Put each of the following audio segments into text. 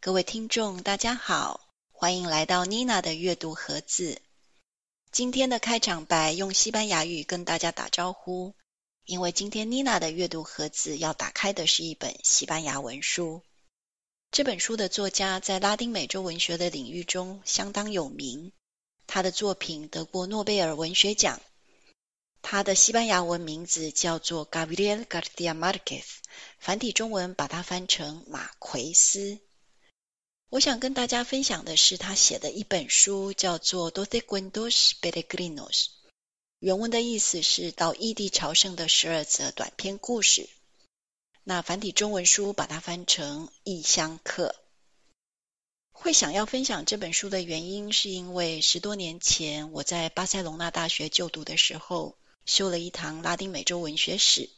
各位听众，大家好，欢迎来到妮娜的阅读盒子。今天的开场白用西班牙语跟大家打招呼，因为今天妮娜的阅读盒子要打开的是一本西班牙文书。这本书的作家在拉丁美洲文学的领域中相当有名，他的作品得过诺贝尔文学奖。他的西班牙文名字叫做 Gabriel García Márquez，繁体中文把它翻成马奎斯。我想跟大家分享的是他写的一本书，叫做 Doce Cuentos Peregrinos。原文的意思是到异地朝圣的十二则短篇故事。那繁体中文书把它翻成异乡客。会想要分享这本书的原因，是因为十多年前我在巴塞隆纳大学就读的时候。修了一堂拉丁美洲文学史，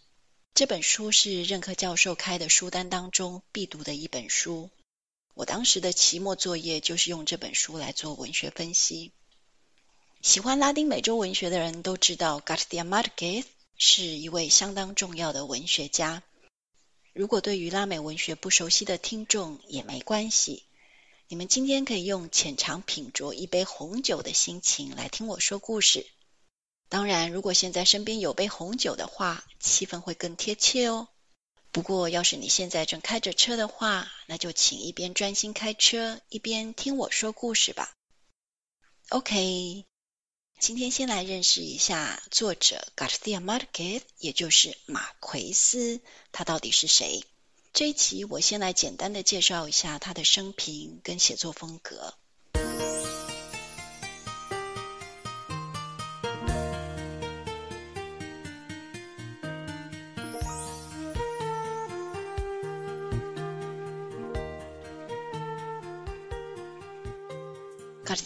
这本书是任课教授开的书单当中必读的一本书。我当时的期末作业就是用这本书来做文学分析。喜欢拉丁美洲文学的人都知道，García Márquez 是一位相当重要的文学家。如果对于拉美文学不熟悉的听众也没关系，你们今天可以用浅尝品酌一杯红酒的心情来听我说故事。当然，如果现在身边有杯红酒的话，气氛会更贴切哦。不过，要是你现在正开着车的话，那就请一边专心开车，一边听我说故事吧。OK，今天先来认识一下作者 Garcia Marquez，也就是马奎斯，他到底是谁？这一期我先来简单的介绍一下他的生平跟写作风格。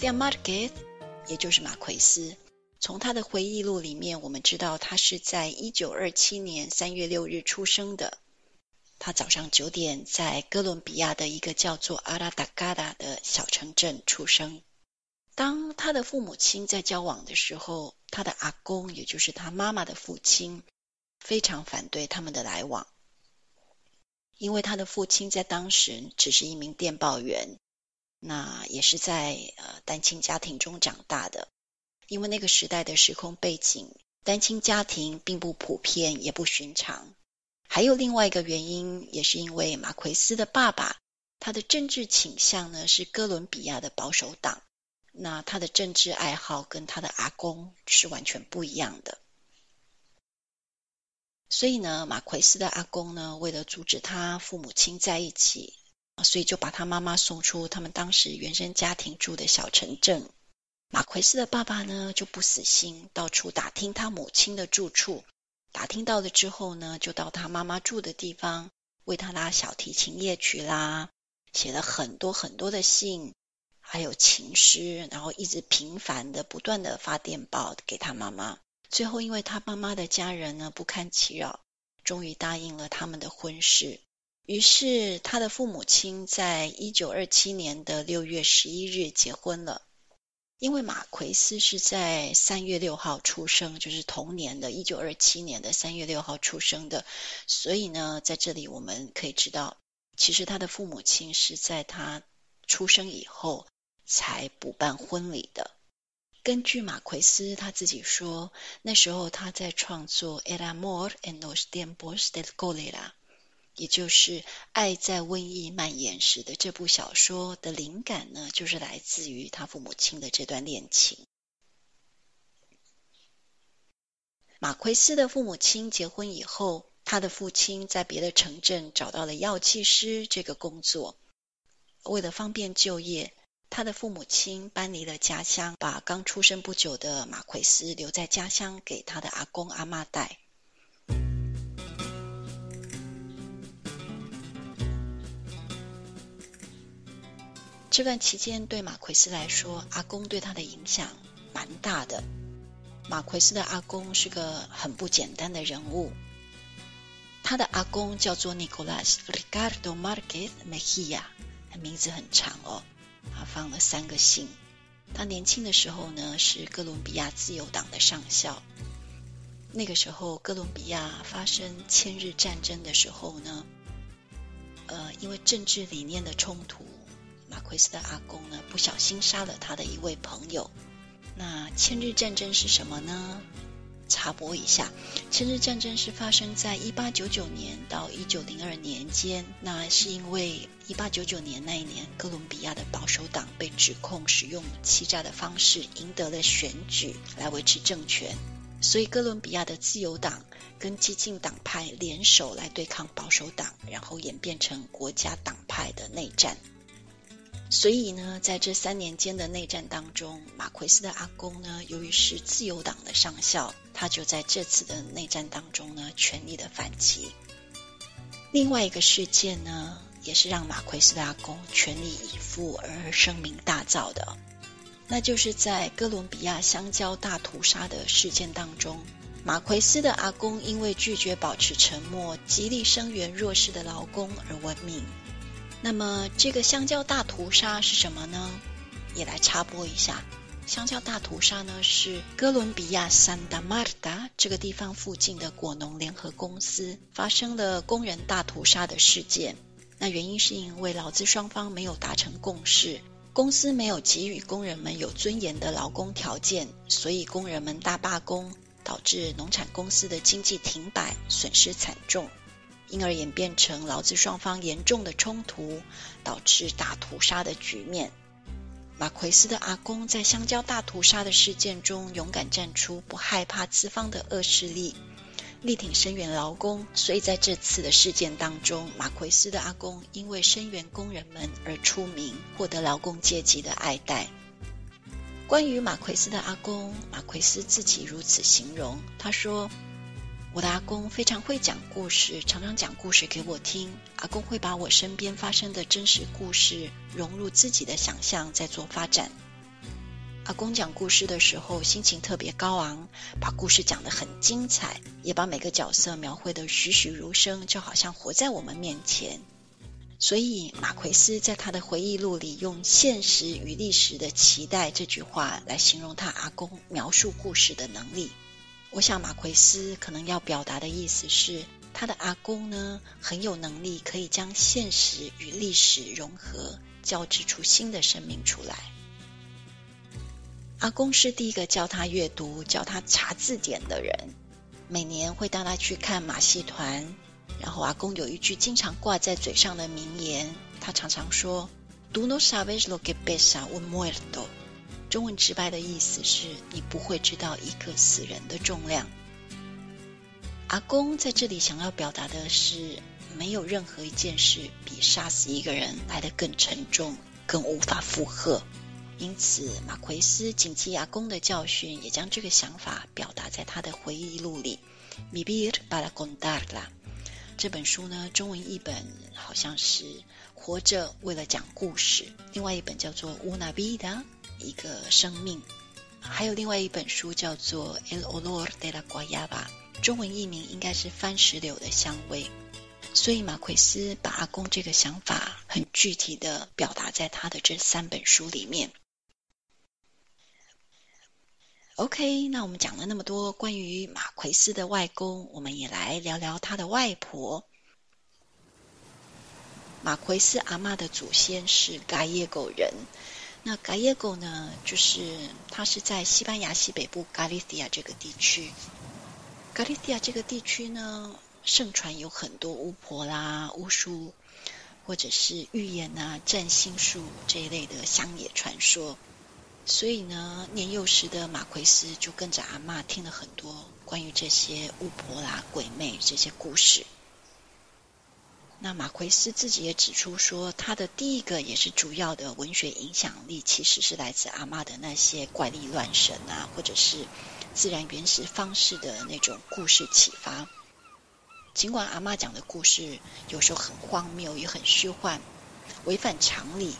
García Márquez，也就是马奎斯，从他的回忆录里面，我们知道他是在一九二七年三月六日出生的。他早上九点在哥伦比亚的一个叫做阿拉达嘎达的小城镇出生。当他的父母亲在交往的时候，他的阿公，也就是他妈妈的父亲，非常反对他们的来往，因为他的父亲在当时只是一名电报员。那也是在呃单亲家庭中长大的，因为那个时代的时空背景，单亲家庭并不普遍，也不寻常。还有另外一个原因，也是因为马奎斯的爸爸，他的政治倾向呢是哥伦比亚的保守党，那他的政治爱好跟他的阿公是完全不一样的。所以呢，马奎斯的阿公呢，为了阻止他父母亲在一起。所以就把他妈妈送出他们当时原生家庭住的小城镇。马奎斯的爸爸呢，就不死心，到处打听他母亲的住处。打听到了之后呢，就到他妈妈住的地方为他拉小提琴夜曲啦，写了很多很多的信，还有情诗，然后一直频繁的不断的发电报给他妈妈。最后因为他妈妈的家人呢不堪其扰，终于答应了他们的婚事。于是，他的父母亲在一九二七年的六月十一日结婚了。因为马奎斯是在三月六号出生，就是同年的一九二七年的三月六号出生的，所以呢，在这里我们可以知道，其实他的父母亲是在他出生以后才补办婚礼的。根据马奎斯他自己说，那时候他在创作《El amor en los tiempos del cólera》。也就是《爱在瘟疫蔓延时》的这部小说的灵感呢，就是来自于他父母亲的这段恋情。马奎斯的父母亲结婚以后，他的父亲在别的城镇找到了药剂师这个工作。为了方便就业，他的父母亲搬离了家乡，把刚出生不久的马奎斯留在家乡给他的阿公阿嬷带。这段期间对马奎斯来说，阿公对他的影响蛮大的。马奎斯的阿公是个很不简单的人物，他的阿公叫做 Nicolas Ricardo Marquez Mejia，名字很长哦，他放了三个姓。他年轻的时候呢，是哥伦比亚自由党的上校。那个时候哥伦比亚发生千日战争的时候呢，呃，因为政治理念的冲突，马奎斯的阿公呢不小心杀了他的一位朋友。那千日战争是什么呢？插播一下，千日战争是发生在一八九九年到一九零二年间。那是因为一八九九年那一年，哥伦比亚的保守党被指控使用欺诈的方式赢得了选举来维持政权，所以哥伦比亚的自由党跟激进党派联手来对抗保守党，然后演变成国家党派的内战。所以呢，在这三年间的内战当中，马奎斯的阿公呢，由于是自由党的上校，他就在这次的内战当中呢，全力的反击。另外一个事件呢，也是让马奎斯的阿公全力以赴而声名大噪的，那就是在哥伦比亚香蕉大屠杀的事件当中，马奎斯的阿公因为拒绝保持沉默，极力声援弱势的劳工而闻名。那么，这个香蕉大屠杀是什么呢？也来插播一下。香蕉大屠杀呢，是哥伦比亚桑达马尔达这个地方附近的果农联合公司发生了工人大屠杀的事件。那原因是因为劳资双方没有达成共识，公司没有给予工人们有尊严的劳工条件，所以工人们大罢工，导致农产公司的经济停摆，损失惨重。因而演变成劳资双方严重的冲突，导致大屠杀的局面。马奎斯的阿公在香蕉大屠杀的事件中勇敢站出，不害怕资方的恶势力，力挺声援劳工。所以在这次的事件当中，马奎斯的阿公因为声援工人们而出名，获得劳工阶级的爱戴。关于马奎斯的阿公，马奎斯自己如此形容，他说。我的阿公非常会讲故事，常常讲故事给我听。阿公会把我身边发生的真实故事融入自己的想象，再做发展。阿公讲故事的时候，心情特别高昂，把故事讲得很精彩，也把每个角色描绘得栩栩如生，就好像活在我们面前。所以，马奎斯在他的回忆录里用“现实与历史的期待”这句话来形容他阿公描述故事的能力。我想马奎斯可能要表达的意思是，他的阿公呢，很有能力可以将现实与历史融合，交织出新的生命出来。阿公是第一个教他阅读、教他查字典的人，每年会带他去看马戏团。然后阿公有一句经常挂在嘴上的名言，他常常说：“Tú no sabes lo que pesa un muerto。”中文直白的意思是你不会知道一个死人的重量。阿公在这里想要表达的是，没有任何一件事比杀死一个人来得更沉重、更无法负荷。因此，马奎斯谨记阿公的教训，也将这个想法表达在他的回忆录里。Vivir para contarla 这本书呢，中文译本好像是活着为了讲故事，另外一本叫做 Una vida。一个生命，还有另外一本书叫做《El olor de la guayaba》，中文译名应该是番石榴的香味。所以马奎斯把阿公这个想法很具体的表达在他的这三本书里面。OK，那我们讲了那么多关于马奎斯的外公，我们也来聊聊他的外婆。马奎斯阿嬷的祖先是嘎耶狗人。那嘎耶狗呢，就是它是在西班牙西北部加利西亚这个地区。加利西亚这个地区呢，盛传有很多巫婆啦、巫术，或者是预言啊、占星术这一类的乡野传说。所以呢，年幼时的马奎斯就跟着阿嬷听了很多关于这些巫婆啦、鬼魅这些故事。那马奎斯自己也指出说，他的第一个也是主要的文学影响力，其实是来自阿嬷的那些怪力乱神啊，或者是自然原始方式的那种故事启发。尽管阿嬷讲的故事有时候很荒谬，也很虚幻，违反常理，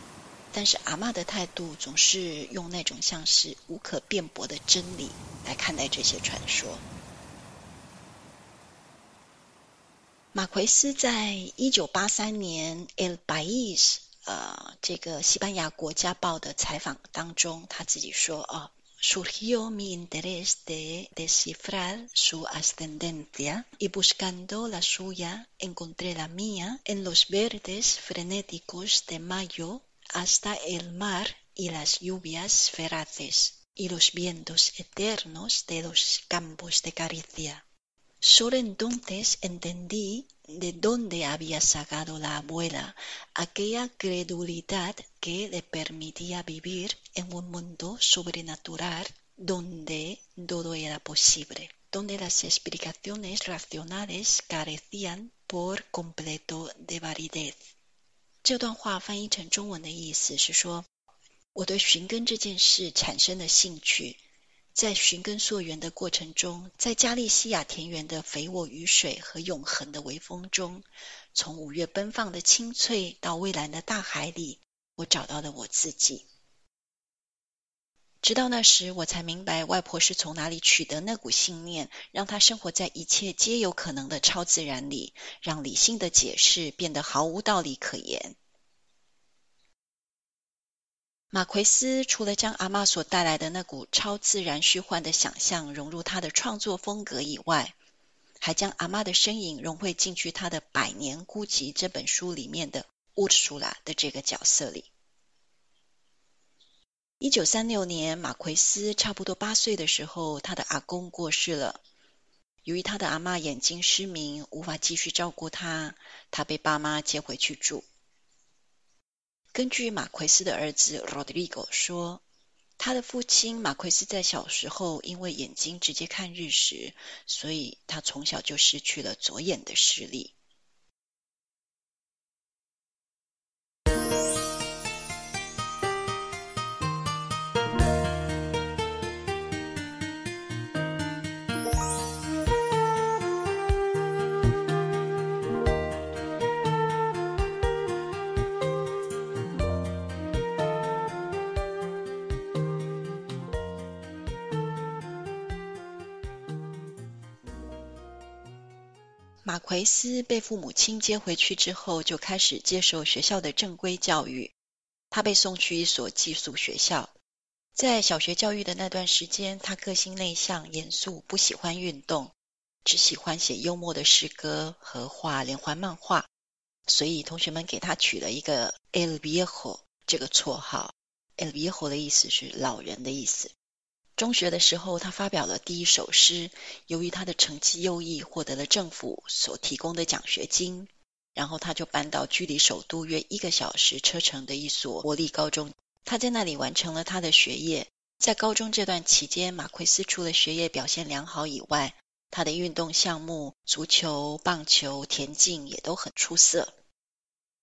但是阿嬷的态度总是用那种像是无可辩驳的真理来看待这些传说。马奎斯在一九八三年《El País》呃，这个西班牙国家报的采访当中，他自己说：“哦， surgió mi interés de descifrar su ascendencia y buscando la suya encontré la mía en los verdes frenéticos de mayo hasta el mar y las lluvias feraces y los vientos eternos de los campos de caricia. Sólo entonces entendí de dónde había sacado la abuela aquella credulidad que le permitía vivir en un mundo sobrenatural donde todo era posible, donde las explicaciones racionales carecían por completo de validez. 这段话翻译成中文的意思是说，我对寻根这件事产生了兴趣。 在寻根溯源的过程中，在加利西亚田园的肥沃雨水和永恒的微风中，从五月奔放的青翠到蔚蓝的大海里，我找到了我自己。直到那时，我才明白外婆是从哪里取得那股信念，让她生活在一切皆有可能的超自然里，让理性的解释变得毫无道理可言。马奎斯除了将阿嬷所带来的那股超自然虚幻的想象融入他的创作风格以外，还将阿嬷的身影融汇进去他的《百年孤寂》这本书里面的乌苏拉的这个角色里。一九三六年，马奎斯差不多八岁的时候，他的阿公过世了。由于他的阿嬷眼睛失明，无法继续照顾他，他被爸妈接回去住。根据马奎斯的儿子 Rodrigo 说，他的父亲马奎斯在小时候因为眼睛直接看日食，所以他从小就失去了左眼的视力。马奎斯被父母亲接回去之后，就开始接受学校的正规教育。他被送去一所寄宿学校。在小学教育的那段时间，他个性内向、严肃，不喜欢运动，只喜欢写幽默的诗歌和画连环漫画。所以同学们给他取了一个 El Viejo 这个绰号。El Viejo 的意思是老人的意思。中学的时候，他发表了第一首诗。由于他的成绩优异，获得了政府所提供的奖学金，然后他就搬到距离首都约一个小时车程的一所国立高中。他在那里完成了他的学业。在高中这段期间，马奎斯除了学业表现良好以外，他的运动项目足球、棒球、田径也都很出色。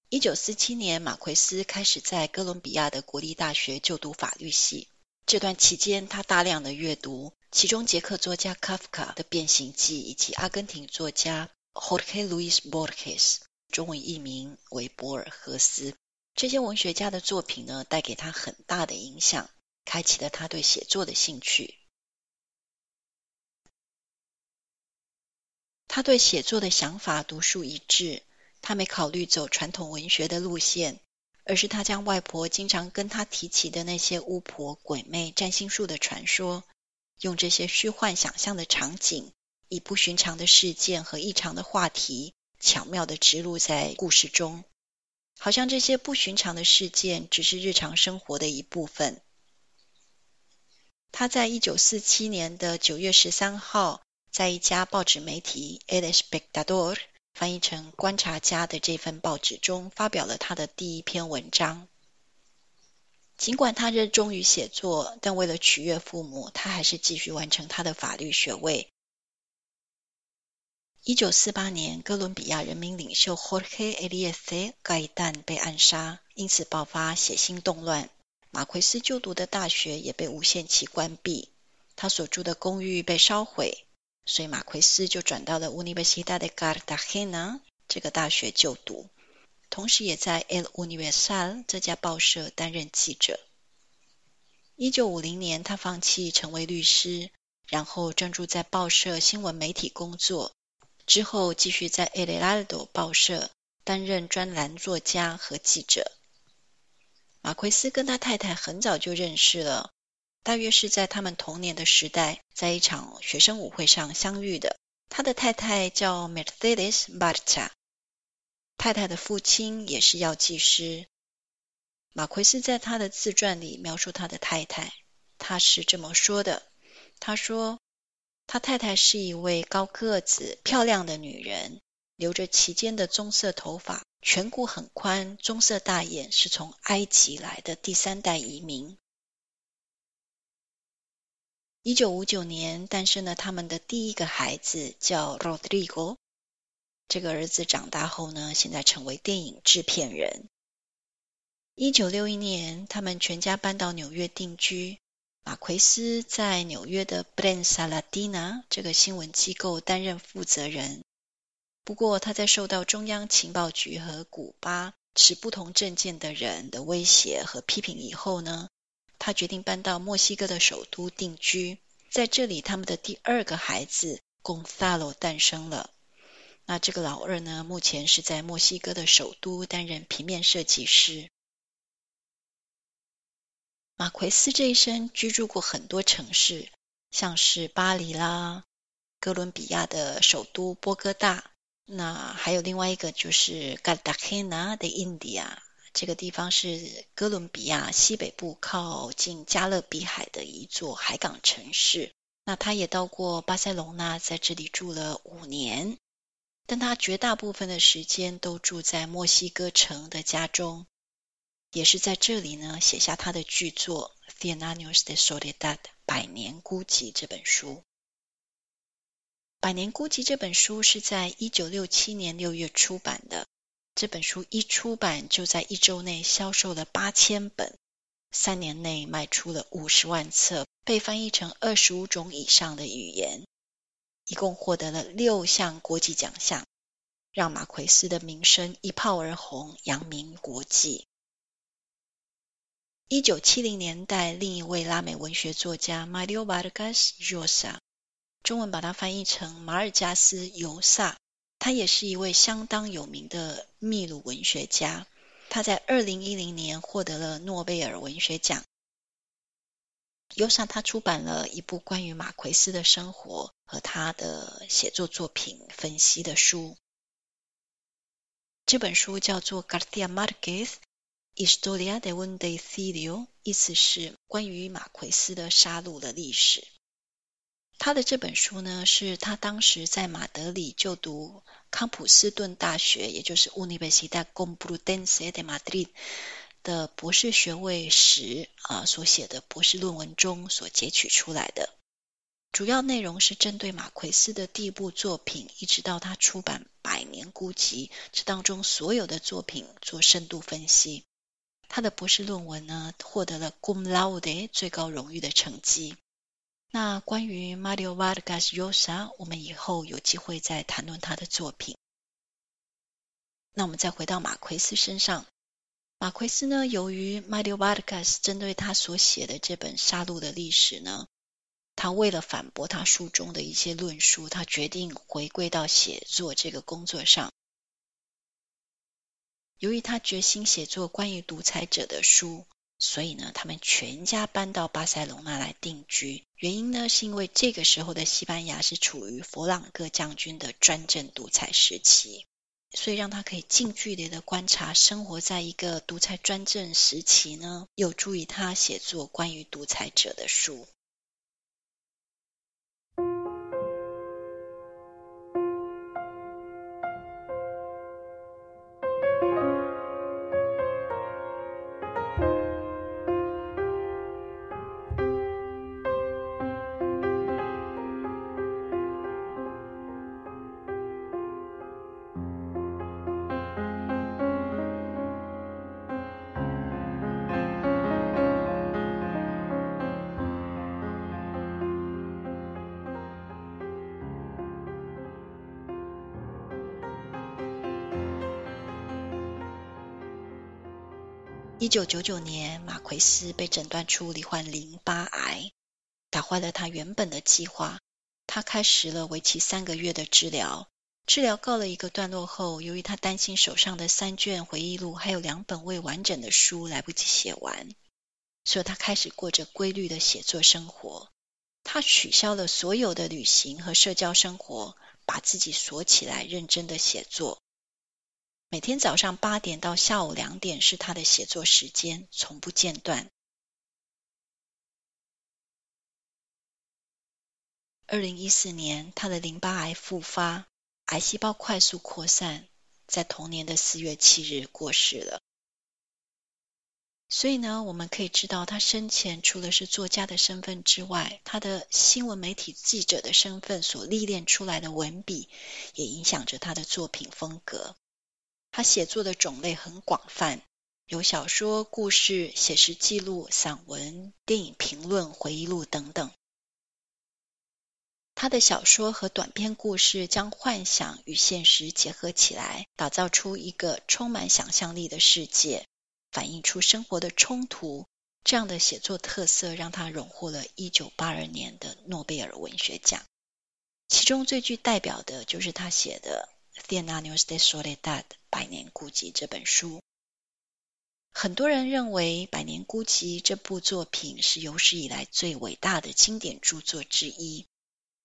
一九四七年，马奎斯开始在哥伦比亚的国立大学就读法律系。这段期间，他大量的阅读，其中捷克作家卡夫卡的《变形记》以及阿根廷作家 Jorge Luis Borges（ 中文译名为博尔赫斯）这些文学家的作品呢，带给他很大的影响，开启了他对写作的兴趣。他对写作的想法独树一帜，他没考虑走传统文学的路线。而是他将外婆经常跟他提起的那些巫婆、鬼魅、占星术的传说，用这些虚幻想象的场景，以不寻常的事件和异常的话题，巧妙地植入在故事中，好像这些不寻常的事件只是日常生活的一部分。他在一九四七年的九月十三号，在一家报纸媒体《El Espectador》翻译成《观察家》的这份报纸中，发表了他的第一篇文章。尽管他热衷于写作，但为了取悦父母，他还是继续完成他的法律学位。一九四八年，哥伦比亚人民领袖 Jorge Eliezer Gaitan 被暗杀，因此爆发血腥动乱。马奎斯就读的大学也被无限期关闭，他所住的公寓被烧毁。所以马奎斯就转到了 Universidad de Cartagena 这个大学就读，同时也在 El Universal 这家报社担任记者。一九五零年，他放弃成为律师，然后专注在报社新闻媒体工作。之后继续在 El Heraldo 报社担任专栏作家和记者。马奎斯跟他太太很早就认识了。大约是在他们童年的时代，在一场学生舞会上相遇的。他的太太叫 Mercedes Barca，太太的父亲也是药剂师。马奎斯在他的自传里描述他的太太，他是这么说的：他说，他太太是一位高个子、漂亮的女人，留着齐肩的棕色头发，颧骨很宽，棕色大眼，是从埃及来的第三代移民。一九五九年诞生了他们的第一个孩子，叫 Rodrigo。这个儿子长大后呢，现在成为电影制片人。一九六一年，他们全家搬到纽约定居。马奎斯在纽约的 Bren Saladina 这个新闻机构担任负责人。不过，他在受到中央情报局和古巴持不同政见的人的威胁和批评以后呢，他决定搬到墨西哥的首都定居，在这里，他们的第二个孩子 Gonzalo 诞生了。那这个老二呢，目前是在墨西哥的首都担任平面设计师。马奎斯这一生居住过很多城市，像是巴黎啦、哥伦比亚的首都波哥大，那还有另外一个就是 Cartagena de India。这个地方是哥伦比亚西北部靠近加勒比海的一座海港城市。那他也到过巴塞隆纳，在这里住了五年。但他绝大部分的时间都住在墨西哥城的家中，也是在这里呢，写下他的巨作《Cien años de soledad》百年孤寂这本书。《百年孤寂》这本书是在一九六七年六月出版的。这本书一出版，就在一周内销售了八千本，三年内卖出了五十万册，被翻译成二十五种以上的语言，一共获得了六项国际奖项，让马奎斯的名声一炮而红，扬名国际。一九七零年代，另一位拉美文学作家 Mario Vargas Llosa，中文把它翻译成马尔加斯·尤萨。他也是一位相当有名的秘鲁文学家，他在二零一零年获得了诺贝尔文学奖。尤萨他出版了一部关于马奎斯的生活和他的写作作品分析的书，这本书叫做《García Márquez Historia de un deicidio》，意思是关于马奎斯的杀戮的历史。他的这本书呢，是他当时在马德里就读康普斯顿大学，也就是 Universidad Complutense de Madrid 的博士学位时啊所写的博士论文中所截取出来的。主要内容是针对马奎斯的第一部作品，一直到他出版《百年孤寂》这当中所有的作品做深度分析。他的博士论文呢，获得了 Cum Laude 最高荣誉的成绩。那关于 Mario Vargas Llosa，我们以后有机会再谈论他的作品。那我们再回到马奎斯身上，马奎斯呢，由于 Mario Vargas 针对他所写的这本杀戮的历史呢，他为了反驳他书中的一些论述，他决定回归到写作这个工作上。由于他决心写作关于独裁者的书。所以呢，他们全家搬到巴塞隆纳来定居。原因呢，是因为这个时候的西班牙是处于佛朗哥将军的专政独裁时期，所以让他可以近距离的观察生活在一个独裁专政时期呢，有助于他写作关于独裁者的书。一九九九年，马奎斯被诊断出罹患淋巴癌，打坏了他原本的计划。他开始了为期三个月的治疗。治疗告了一个段落后，由于他担心手上的三卷回忆录还有两本未完整的书来不及写完，所以他开始过着规律的写作生活。他取消了所有的旅行和社交生活，把自己锁起来，认真的写作。每天早上八点到下午两点是他的写作时间，从不间断。二零一四年，他的淋巴癌复发，癌细胞快速扩散，在同年的四月七日过世了。所以呢，我们可以知道，他生前除了是作家的身份之外，他的新闻媒体记者的身份所历练出来的文笔，也影响着他的作品风格。他写作的种类很广泛，有小说、故事、写实记录、散文、电影评论、回忆录等等。他的小说和短篇故事将幻想与现实结合起来，打造出一个充满想象力的世界。反映出生活的冲突，这样的写作特色让他荣获了1982年的诺贝尔文学奖。其中最具代表的就是他写的《Cien años de soledad》百年孤寂这本书。很多人认为《百年孤寂》这部作品是有史以来最伟大的经典著作之一。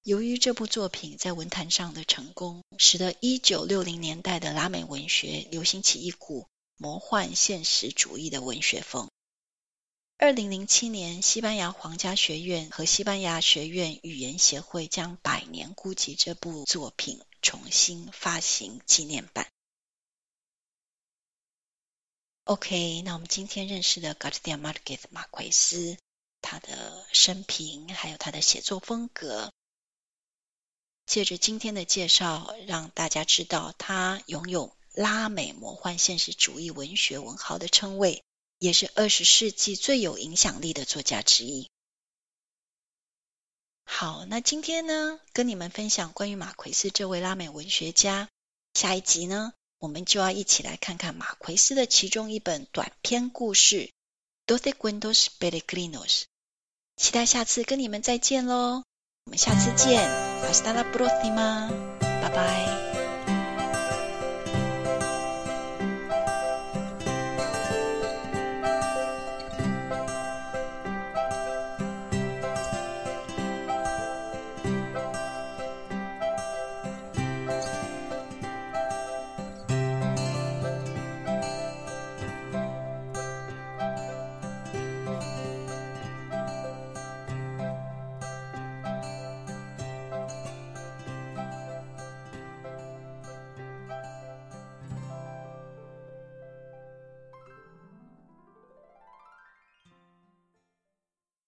由于这部作品在文坛上的成功，使得1960年代的拉美文学流行起一股魔幻现实主义的文学风。二零零七年，西班牙皇家学院和西班牙学院语言协会将《百年孤寂》这部作品重新发行纪念版。OK，那我们今天认识的 García Márquez 马奎斯，他的生平还有他的写作风格，借着今天的介绍，让大家知道他拥有。拉美魔幻现实主义文学文豪的称谓，也是二十世纪最有影响力的作家之一。好，那今天呢，跟你们分享关于马奎斯这位拉美文学家。下一集呢，我们就要一起来看看马奎斯的其中一本短篇故事《Doce Cuentos b e r e g r i n o s》。期待下次跟你们再见喽！我们下次见，Hasta la próxima，拜拜。